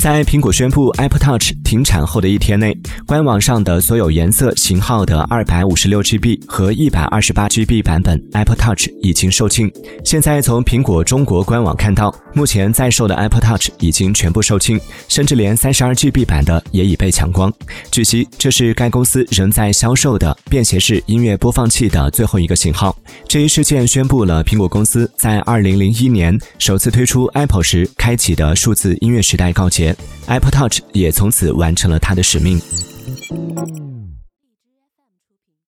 在苹果宣布 Apple Touch 停产后的一天内，官网上的所有颜色、型号的 256GB 和 128GB 版本 Apple Touch 已经售罄。现在从苹果中国官网看到，目前在售的 Apple Touch 已经全部售罄，甚至连 32GB 版的也已被抢光。据悉，这是该公司仍在销售的便携式音乐播放器的最后一个型号。这一事件宣布了苹果公司在2001年首次推出 Apple 时开启的数字音乐时代告捷。Apple Touch 也从此完成了它的使命。